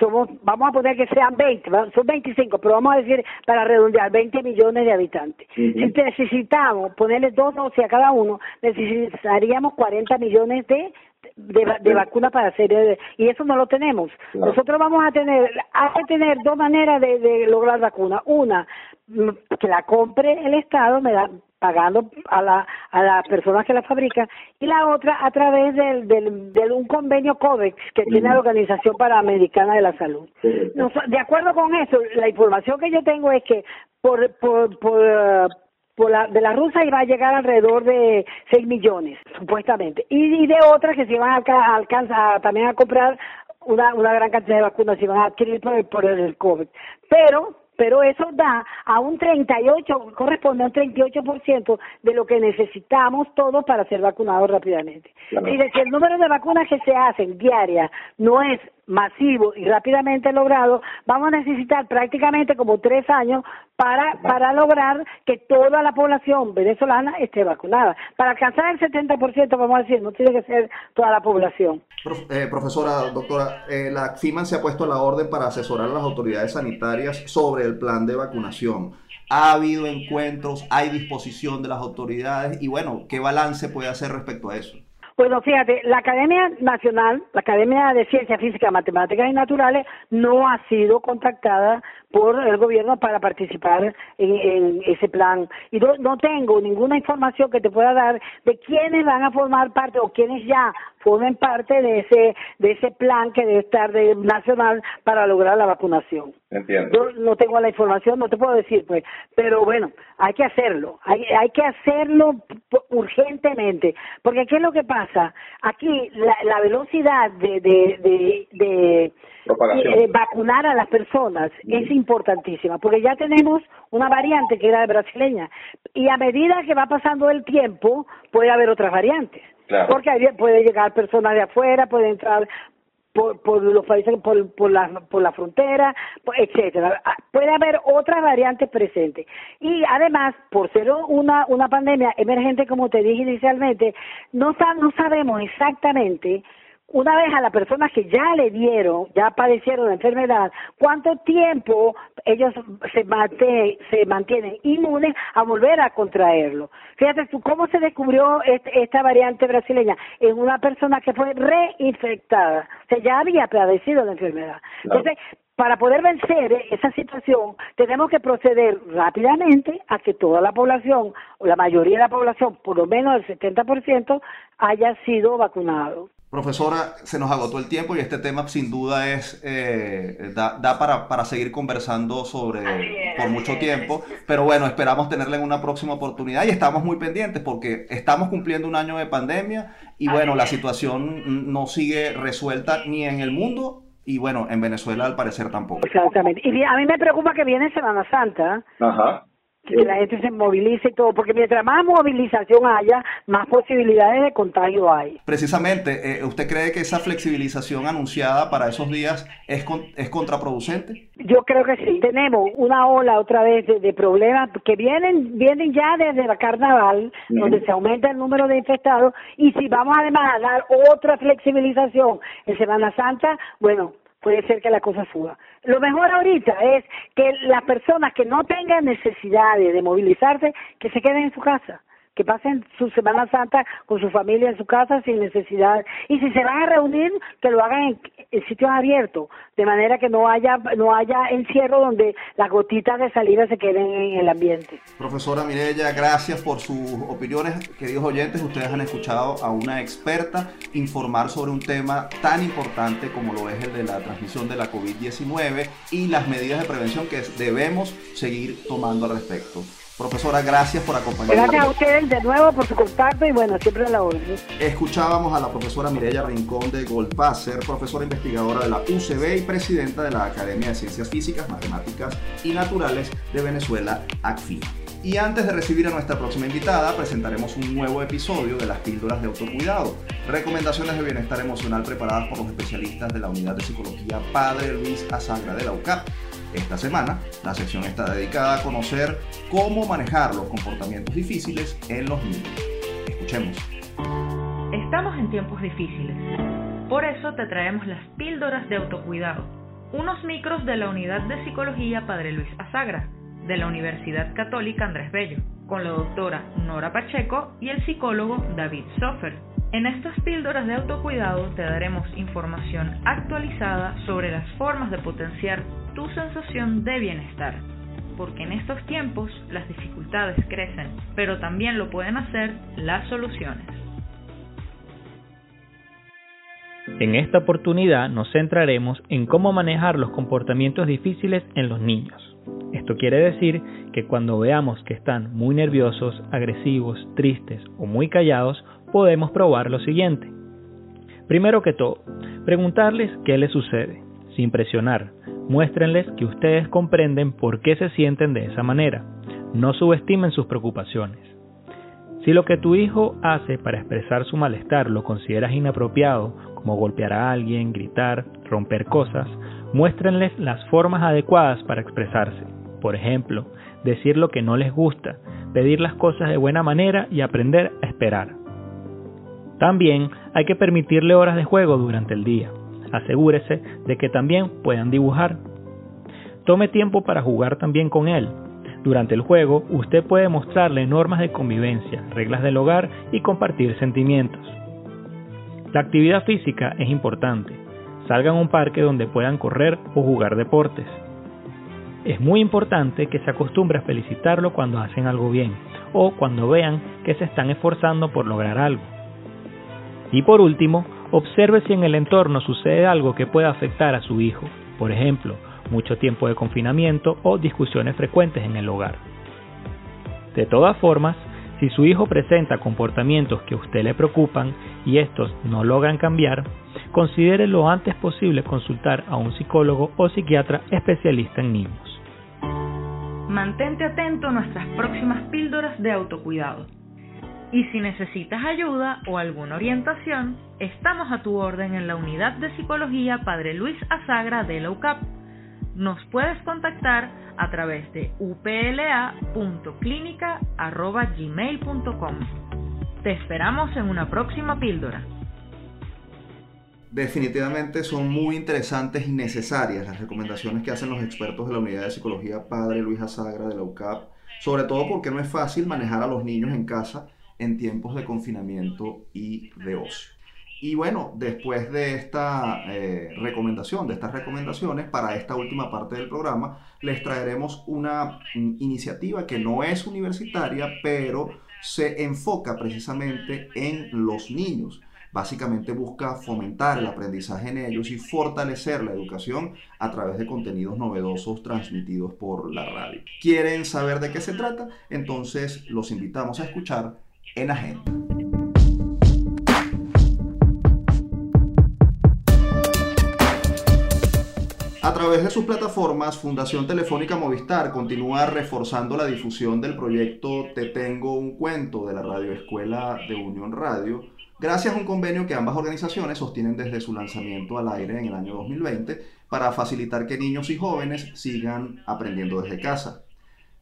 Somos, vamos a poner que sean 20, son 25, pero vamos a decir, para redondear, 20 millones de habitantes. Si necesitamos ponerle dos dosis a cada uno, necesitaríamos 40 millones de de, vacunas para hacer y eso no lo tenemos. Nosotros vamos a tener, hay que tener dos maneras de, de lograr vacuna. Una, mm, que la compre el Estado, me da, pagando a la a las personas que la fabrican y la otra a través del, del, de un convenio COVEX que tiene la Organización Panamericana de la Salud. de acuerdo con eso, la información que yo tengo es que por por por por la, de la rusa iba a llegar alrededor de 6 millones, supuestamente. Y, de otras que se iban a alcanzar también a comprar una, una gran cantidad de vacunas, se iban a adquirir por el, por el COVID. Pero pero eso da a un 38, corresponde a un 38% de lo que necesitamos todos para ser vacunados rápidamente. Y de el número de vacunas que se hacen diarias no es masivo y rápidamente logrado, vamos a necesitar prácticamente como tres años para, para lograr que toda la población venezolana esté vacunada. Para alcanzar el 70%, vamos a decir, no tiene que ser toda la población. Eh, profesora, doctora, eh, la CIMAN se ha puesto a la orden para asesorar a las autoridades sanitarias sobre el plan de vacunación. ¿Ha habido encuentros? ¿Hay disposición de las autoridades? Y bueno, ¿qué balance puede hacer respecto a eso? Bueno, fíjate, la Academia Nacional, la Academia de Ciencias Físicas, Matemáticas y Naturales, no ha sido contactada por el gobierno para participar en, ese plan. Y no, tengo ninguna información que te pueda dar de quiénes van a formar parte o quiénes ya formen parte de ese de ese plan que debe estar de, nacional para lograr la vacunación. Entiendo. Yo no tengo la información, no te puedo decir, pues, pero bueno, hay que hacerlo, hay, hay que hacerlo urgentemente, porque ¿qué es lo que pasa? Aquí la, la velocidad de, de, de eh, vacunar a las personas es importantísima, porque ya tenemos una variante que era brasileña, y a medida que va pasando el tiempo, puede haber otras variantes. Porque puede llegar personas de afuera, puede entrar por, por los países, por, por, la, por la frontera, etcétera. Ah, puede haber otras variantes presentes. Y además, por ser una, una pandemia emergente, como te dije inicialmente, no, no sabemos exactamente una vez a las personas que ya le dieron, ya padecieron la enfermedad, cuánto tiempo ellos se, se mantienen inmunes a volver a contraerlo. Fíjate tú, ¿cómo se descubrió esta variante brasileña? En una persona que fue reinfectada, o sea, ya había padecido la enfermedad. Entonces, para poder vencer esa situación, tenemos que proceder rápidamente a que toda la población, o la mayoría de la población, por lo menos el 70%, haya sido vacunado. Profesora, se nos agotó el tiempo y este tema sin duda es eh, da, para, para, seguir conversando sobre por mucho tiempo, pero bueno, esperamos tenerla en una próxima oportunidad y estamos muy pendientes porque estamos cumpliendo un año de pandemia y bueno, la situación no sigue resuelta ni en el mundo y bueno, en Venezuela al parecer tampoco. Exactamente. Y a mí me preocupa que viene Semana Santa. Ajá que la gente se movilice y todo, porque mientras más movilización haya, más posibilidades de contagio hay. Precisamente, eh, ¿usted cree que esa flexibilización anunciada para esos días es, es contraproducente? Yo creo que sí. Tenemos una ola otra vez de, problemas que vienen vienen ya desde la carnaval, donde se aumenta el número de infectados, y si vamos además a dar otra flexibilización en Semana Santa, bueno, puede ser que la cosa suba. Lo mejor ahorita es que las personas que no tengan necesidad de movilizarse, que se queden en su casa que pasen su Semana Santa con su familia en su casa sin necesidad y si se van a reunir que lo hagan en, sitios abiertos de manera que no haya no haya encierro donde las gotitas de salida se queden en el ambiente. Profesora Mirella, gracias por sus opiniones, queridos oyentes, ustedes han escuchado a una experta informar sobre un tema tan importante como lo es el de la transmisión de la COVID-19 y las medidas de prevención que debemos seguir tomando al respecto. Profesora, gracias por acompañarnos. Gracias a ustedes de nuevo por su contacto y bueno, siempre a la orden. Escuchábamos a la profesora Mireya Rincón de Golpácer, profesora investigadora de la UCB y presidenta de la Academia de Ciencias Físicas, Matemáticas y Naturales de Venezuela, ACFI. Y antes de recibir a nuestra próxima invitada, presentaremos un nuevo episodio de las píldoras de autocuidado, recomendaciones de bienestar emocional preparadas por los especialistas de la Unidad de Psicología Padre Luis Azagra de la UCAP esta semana, la sección está dedicada a conocer cómo manejar los comportamientos difíciles en los niños. Escuchemos. Estamos en tiempos difíciles. Por eso te traemos las píldoras de autocuidado, unos micros de la Unidad de Psicología Padre Luis Azagra, de la Universidad Católica Andrés Bello, con la doctora Nora Pacheco y el psicólogo David Sofer. En estas píldoras de autocuidado te daremos información actualizada sobre las formas de potenciar tu sensación de bienestar, porque en estos tiempos las dificultades crecen, pero también lo pueden hacer las soluciones. En esta oportunidad nos centraremos en cómo manejar los comportamientos difíciles en los niños. Esto quiere decir que cuando veamos que están muy nerviosos, agresivos, tristes o muy callados, podemos probar lo siguiente. Primero que todo, preguntarles qué les sucede, sin presionar. Muéstrenles que ustedes comprenden por qué se sienten de esa manera. No subestimen sus preocupaciones. Si lo que tu hijo hace para expresar su malestar lo consideras inapropiado, como golpear a alguien, gritar, romper cosas, muéstrenles las formas adecuadas para expresarse. Por ejemplo, decir lo que no les gusta, pedir las cosas de buena manera y aprender a esperar. También hay que permitirle horas de juego durante el día. Asegúrese de que también puedan dibujar. Tome tiempo para jugar también con él. Durante el juego, usted puede mostrarle normas de convivencia, reglas del hogar y compartir sentimientos. La actividad física es importante. Salgan a un parque donde puedan correr o jugar deportes. Es muy importante que se acostumbre a felicitarlo cuando hacen algo bien o cuando vean que se están esforzando por lograr algo. Y por último, observe si en el entorno sucede algo que pueda afectar a su hijo, por ejemplo, mucho tiempo de confinamiento o discusiones frecuentes en el hogar. De todas formas, si su hijo presenta comportamientos que a usted le preocupan y estos no logran cambiar, considere lo antes posible consultar a un psicólogo o psiquiatra especialista en niños. Mantente atento a nuestras próximas píldoras de autocuidado. Y si necesitas ayuda o alguna orientación, estamos a tu orden en la unidad de psicología Padre Luis Azagra de la UCAP. Nos puedes contactar a través de upla.clinica.gmail.com. Te esperamos en una próxima píldora. Definitivamente son muy interesantes y necesarias las recomendaciones que hacen los expertos de la Unidad de Psicología Padre Luis Azagra de la UCAP, sobre todo porque no es fácil manejar a los niños en casa en tiempos de confinamiento y de ocio. Y bueno, después de esta eh, recomendación, de estas recomendaciones, para esta última parte del programa, les traeremos una mm, iniciativa que no es universitaria, pero se enfoca precisamente en los niños. Básicamente busca fomentar el aprendizaje en ellos y fortalecer la educación a través de contenidos novedosos transmitidos por la radio. ¿Quieren saber de qué se trata? Entonces los invitamos a escuchar en Agenda. A través de sus plataformas, Fundación Telefónica Movistar continúa reforzando la difusión del proyecto Te Tengo un Cuento de la Radio Escuela de Unión Radio, gracias a un convenio que ambas organizaciones sostienen desde su lanzamiento al aire en el año 2020 para facilitar que niños y jóvenes sigan aprendiendo desde casa.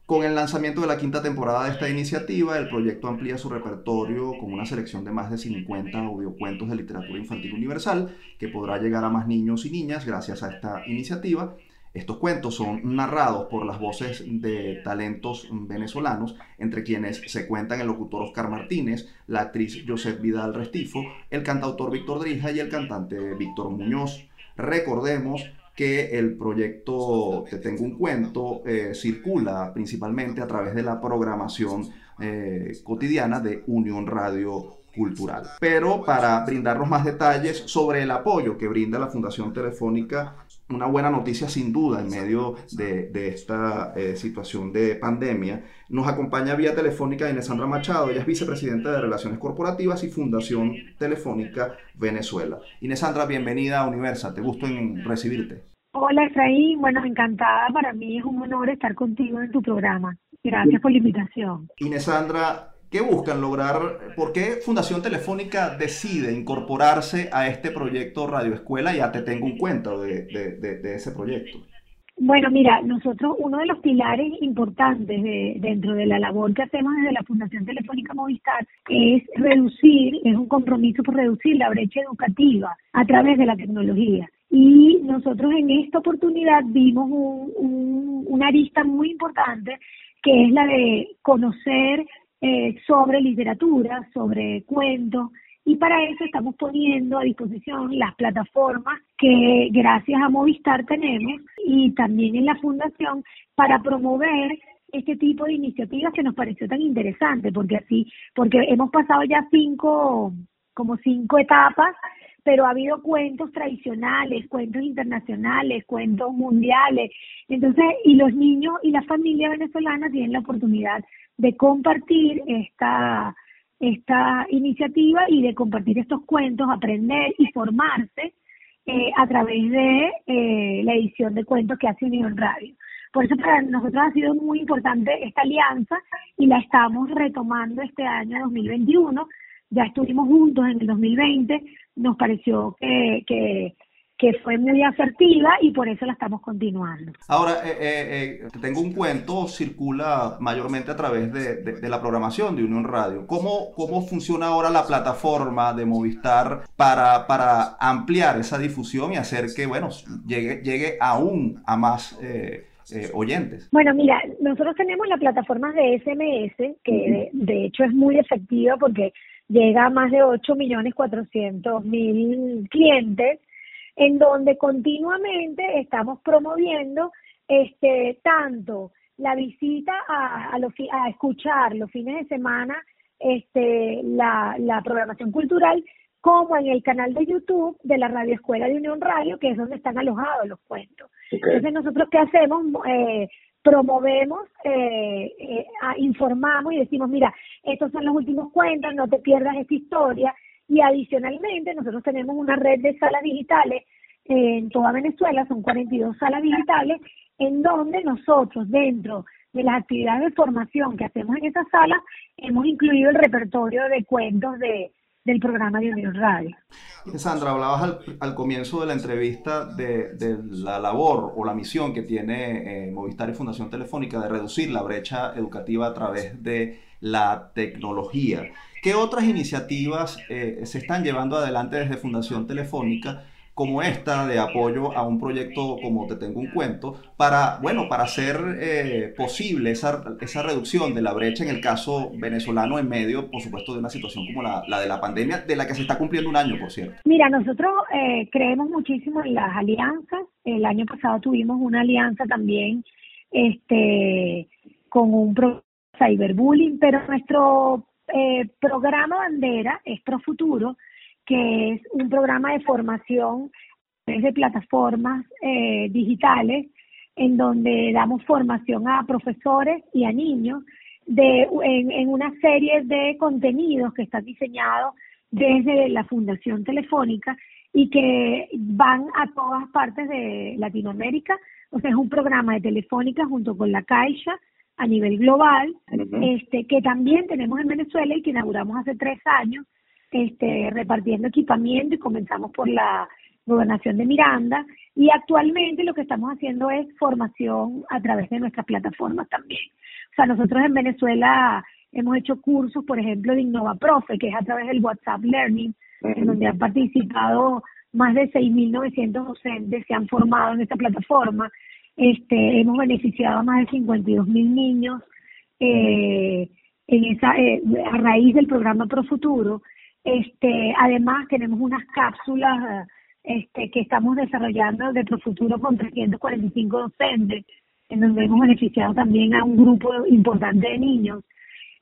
Con el lanzamiento de la quinta temporada de esta iniciativa, el proyecto amplía su repertorio con una selección de más de 50 audiocuentos de literatura infantil universal que podrá llegar a más niños y niñas gracias a esta iniciativa. Estos cuentos son narrados por las voces de talentos venezolanos, entre quienes se cuentan el locutor Oscar Martínez, la actriz Josep Vidal Restifo, el cantautor Víctor Drija y el cantante Víctor Muñoz. Recordemos que el proyecto Te Tengo un Cuento eh, circula principalmente a través de la programación eh, cotidiana de Unión Radio Cultural. Pero para brindarnos más detalles sobre el apoyo que brinda la Fundación Telefónica, una buena noticia sin duda en medio de, esta eh, situación de pandemia, nos acompaña vía telefónica Inesandra Machado, ella es vicepresidenta de Relaciones Corporativas y Fundación Telefónica Venezuela. Inesandra, bienvenida a Universa, te gusto en recibirte. Hola Efraín, bueno, encantada, para mí es un honor estar contigo en tu programa. Gracias por la invitación. Inesandra, ¿qué buscan lograr? ¿Por qué Fundación Telefónica decide incorporarse a este proyecto Radio Escuela? Ya te tengo un cuento de, de ese proyecto. Bueno, mira, nosotros uno de los pilares importantes de, dentro de la labor que hacemos desde la Fundación Telefónica Movistar es reducir, es un compromiso por reducir la brecha educativa a través de la tecnología. Y nosotros en esta oportunidad vimos un, una arista muy importante que es la de conocer eh, sobre literatura, sobre cuentos, y para eso estamos poniendo a disposición las plataformas que gracias a Movistar tenemos y también en la fundación para promover este tipo de iniciativas que nos pareció tan interesante porque así porque hemos pasado ya cinco como cinco etapas pero ha habido cuentos tradicionales, cuentos internacionales, cuentos mundiales. Entonces, y los niños y la familia venezolana tienen la oportunidad de compartir esta esta iniciativa y de compartir estos cuentos, aprender y formarse eh, a través de eh, la edición de cuentos que hace Unión Radio. Por eso para nosotros ha sido muy importante esta alianza y la estamos retomando este año 2021. Ya estuvimos juntos en el 2020, nos pareció que, que que fue muy asertiva y por eso la estamos continuando. Ahora, eh, eh, eh, tengo un cuento, circula mayormente a través de, la programación de Unión Radio. ¿Cómo, ¿Cómo funciona ahora la plataforma de Movistar para, para ampliar esa difusión y hacer que, bueno, llegue, llegue aún a más... oyentes. Bueno, mira, nosotros tenemos la plataforma de SMS, que de, hecho es muy efectiva porque llega a más de 8 millones 400 mil clientes en donde continuamente estamos promoviendo este tanto la visita a, a, a escuchar los fines de semana este la, la programación cultural como en el canal de YouTube de la Radio Escuela de Unión Radio, que es donde están alojados los cuentos. Entonces nosotros qué hacemos, eh, promovemos, eh, eh, informamos y decimos, mira, estos son los últimos cuentos, no te pierdas esta historia, y adicionalmente, nosotros tenemos una red de salas digitales en toda Venezuela, son 42 salas digitales, en donde nosotros, dentro de las actividades de formación que hacemos en esas salas, hemos incluido el repertorio de cuentos de, del programa de Unión Radio. Sandra, hablabas al, comienzo de la entrevista de, de, la labor o la misión que tiene eh, Movistar y Fundación Telefónica de reducir la brecha educativa a través de la tecnología. ¿Qué otras iniciativas eh, se están llevando adelante desde Fundación Telefónica como esta de apoyo a un proyecto como Te Tengo un Cuento para, bueno, para hacer eh, posible esa, esa reducción de la brecha en el caso venezolano en medio, por supuesto, de una situación como la, de la pandemia, de la que se está cumpliendo un año, por cierto. Mira, nosotros eh, creemos muchísimo en las alianzas. El año pasado tuvimos una alianza también este con un cyberbullying, pero nuestro eh, programa bandera es Pro Futuro, que es un programa de formación de plataformas eh, digitales en donde damos formación a profesores y a niños de, en, en una serie de contenidos que están diseñados desde la Fundación Telefónica y que van a todas partes de Latinoamérica. O sea, es un programa de Telefónica junto con la Caixa, a nivel global, este, que también tenemos en Venezuela y que inauguramos hace tres años, este, repartiendo equipamiento y comenzamos por la gobernación de Miranda. Y actualmente lo que estamos haciendo es formación a través de nuestras plataformas también. O sea, nosotros en Venezuela hemos hecho cursos, por ejemplo, de Innova Profe, que es a través del WhatsApp Learning, en donde han participado más de 6.900 docentes, se han formado en esta plataforma este, hemos beneficiado a más de 52 mil niños eh, en esa, eh, a raíz del programa Pro Futuro. Este, además tenemos unas cápsulas este, que estamos desarrollando de Pro Futuro con 345 docentes, en donde hemos beneficiado también a un grupo importante de niños.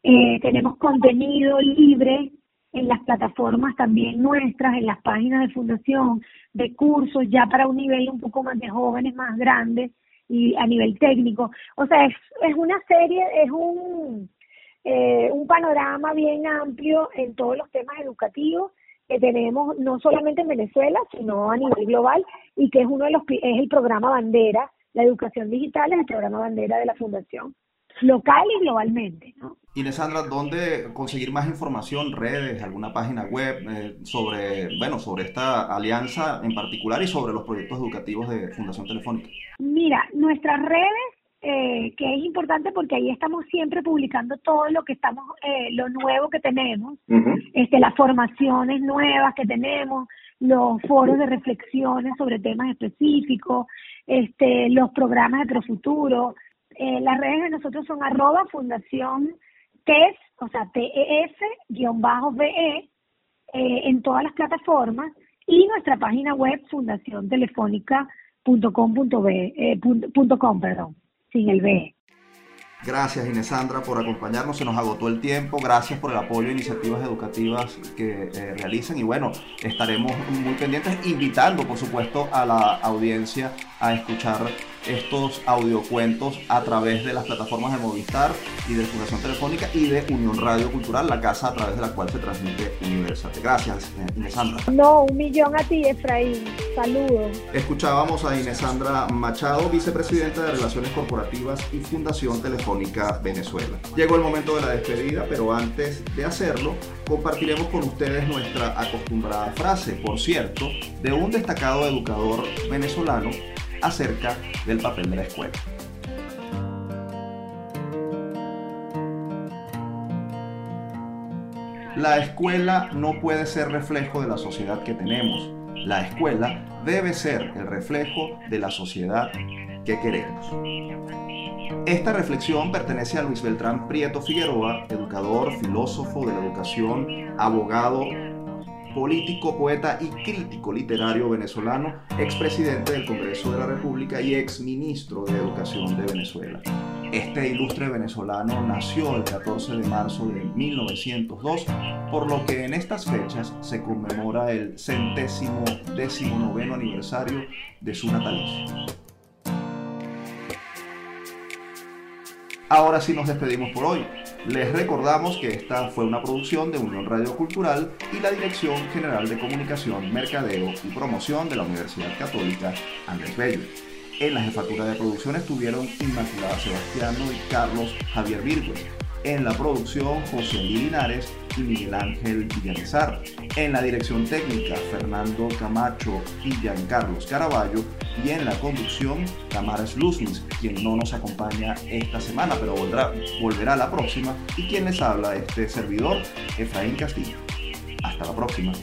Eh, tenemos contenido libre en las plataformas también nuestras, en las páginas de fundación, de cursos ya para un nivel un poco más de jóvenes, más grandes, y a nivel técnico. O sea, es, es una serie, es un, eh, un panorama bien amplio en todos los temas educativos que tenemos no solamente en Venezuela, sino a nivel global y que es uno de los es el programa bandera, la educación digital es el programa bandera de la fundación. Local y globalmente, ¿no? Inés Sandra, ¿dónde conseguir más información, redes, alguna página web eh, sobre, bueno, sobre esta alianza en particular y sobre los proyectos educativos de Fundación Telefónica? Mira, nuestras redes, eh, que es importante porque ahí estamos siempre publicando todo lo que estamos, eh, lo nuevo que tenemos, este, las formaciones nuevas que tenemos, los foros de reflexiones sobre temas específicos, este, los programas de Profuturo. Eh, las redes de nosotros son arroba fundación TES, o sea, TES-BE, eh, en todas las plataformas, y nuestra página web fundaciontelefónica.com.be, eh, perdón, sin el B. Gracias Inés Sandra por acompañarnos, se nos agotó el tiempo, gracias por el apoyo a iniciativas educativas que eh, realizan. Y bueno, estaremos muy pendientes invitando por supuesto a la audiencia a escuchar estos audiocuentos a través de las plataformas de Movistar y de Fundación Telefónica y de Unión Radio Cultural, la casa a través de la cual se transmite Universal. Gracias, Inés Sandra. No, un millón a ti, Efraín. Saludos. Escuchábamos a Inés Sandra Machado, vicepresidenta de Relaciones Corporativas y Fundación Telefónica Venezuela. Llegó el momento de la despedida, pero antes de hacerlo, compartiremos con ustedes nuestra acostumbrada frase, por cierto, de un destacado educador venezolano acerca del papel de la escuela. La escuela no puede ser reflejo de la sociedad que tenemos. La escuela debe ser el reflejo de la sociedad que queremos. Esta reflexión pertenece a Luis Beltrán Prieto Figueroa, educador, filósofo de la educación, abogado, político, poeta y crítico literario venezolano, expresidente del Congreso de la República y exministro de Educación de Venezuela. Este ilustre venezolano nació el 14 de marzo de 1902, por lo que en estas fechas se conmemora el centésimo décimo noveno aniversario de su natalicio. Ahora sí nos despedimos por hoy. Les recordamos que esta fue una producción de Unión Radio Cultural y la Dirección General de Comunicación, Mercadeo y Promoción de la Universidad Católica Andrés Bello. En la jefatura de producción estuvieron Inmaculada Sebastiano y Carlos Javier Virgües. En la producción, José Linares y Miguel Ángel Villanizar. En la dirección técnica, Fernando Camacho y Giancarlos Caraballo. Y en la conducción, Tamares Luznis, quien no nos acompaña esta semana, pero volverá, volverá la próxima. Y quien les habla, este servidor, Efraín Castillo. Hasta la próxima.